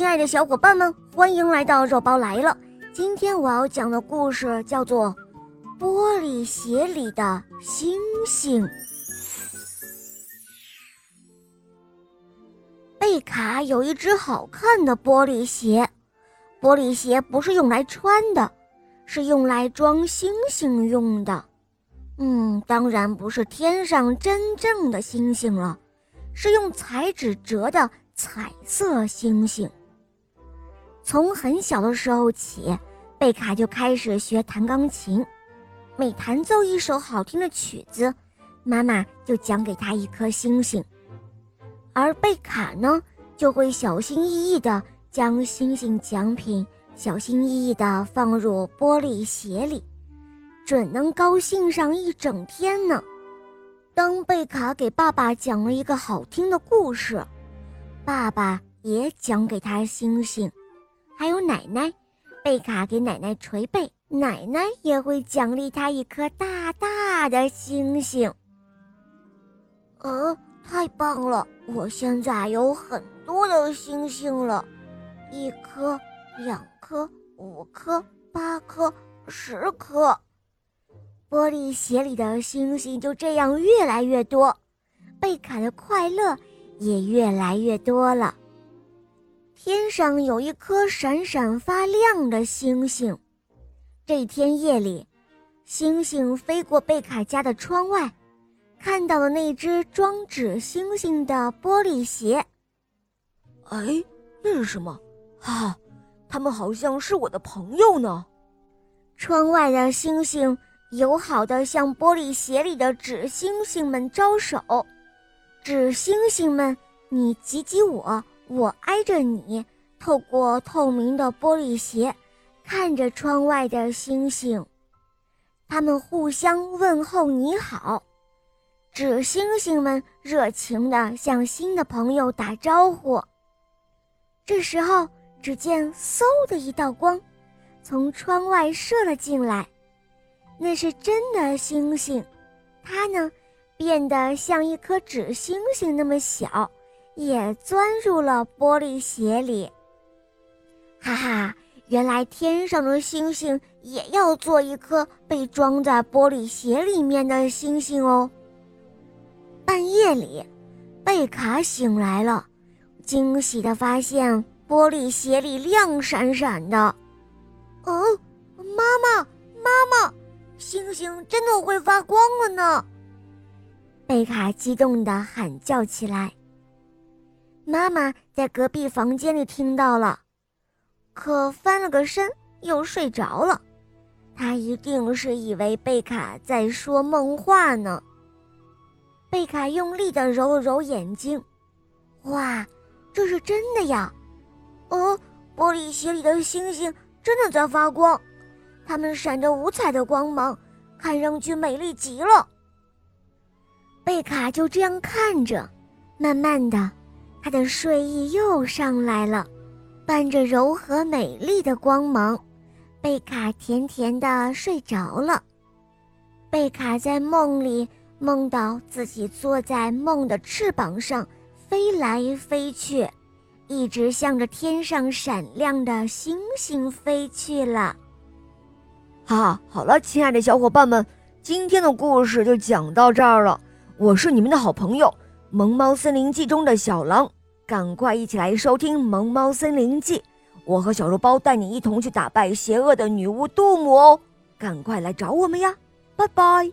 亲爱的小伙伴们，欢迎来到肉包来了。今天我要讲的故事叫做《玻璃鞋里的星星》。贝卡有一只好看的玻璃鞋，玻璃鞋不是用来穿的，是用来装星星用的。嗯，当然不是天上真正的星星了，是用彩纸折的彩色星星。从很小的时候起，贝卡就开始学弹钢琴。每弹奏一首好听的曲子，妈妈就奖给他一颗星星。而贝卡呢，就会小心翼翼地将星星奖品小心翼翼地放入玻璃鞋里，准能高兴上一整天呢。当贝卡给爸爸讲了一个好听的故事，爸爸也奖给他星星。还有奶奶，贝卡给奶奶捶背，奶奶也会奖励他一颗大大的星星。呃，太棒了！我现在有很多的星星了，一颗、两颗、五颗、八颗、十颗。玻璃鞋里的星星就这样越来越多，贝卡的快乐也越来越多了。天上有一颗闪闪发亮的星星。这天夜里，星星飞过贝卡家的窗外，看到了那只装纸星星的玻璃鞋。哎，那是什么？哈，他们好像是我的朋友呢。窗外的星星友好地向玻璃鞋里的纸星星们招手。纸星星们，你挤挤我。我挨着你，透过透明的玻璃鞋，看着窗外的星星。他们互相问候你好，纸星星们热情地向新的朋友打招呼。这时候，只见嗖的一道光，从窗外射了进来，那是真的星星，它呢，变得像一颗纸星星那么小。也钻入了玻璃鞋里。哈哈，原来天上的星星也要做一颗被装在玻璃鞋里面的星星哦。半夜里，贝卡醒来了，惊喜地发现玻璃鞋里亮闪闪的。哦，妈妈，妈妈，星星真的会发光了呢！贝卡激动地喊叫起来。妈妈在隔壁房间里听到了，可翻了个身又睡着了。她一定是以为贝卡在说梦话呢。贝卡用力地揉了揉眼睛，哇，这是真的呀！哦，玻璃鞋里的星星真的在发光，它们闪着五彩的光芒，看上去美丽极了。贝卡就这样看着，慢慢的。他的睡意又上来了，伴着柔和美丽的光芒，贝卡甜甜的睡着了。贝卡在梦里梦到自己坐在梦的翅膀上飞来飞去，一直向着天上闪亮的星星飞去了。哈，好了，亲爱的小伙伴们，今天的故事就讲到这儿了。我是你们的好朋友。《萌猫森林记》中的小狼，赶快一起来收听《萌猫森林记》，我和小肉包带你一同去打败邪恶的女巫杜姆哦！赶快来找我们呀，拜拜。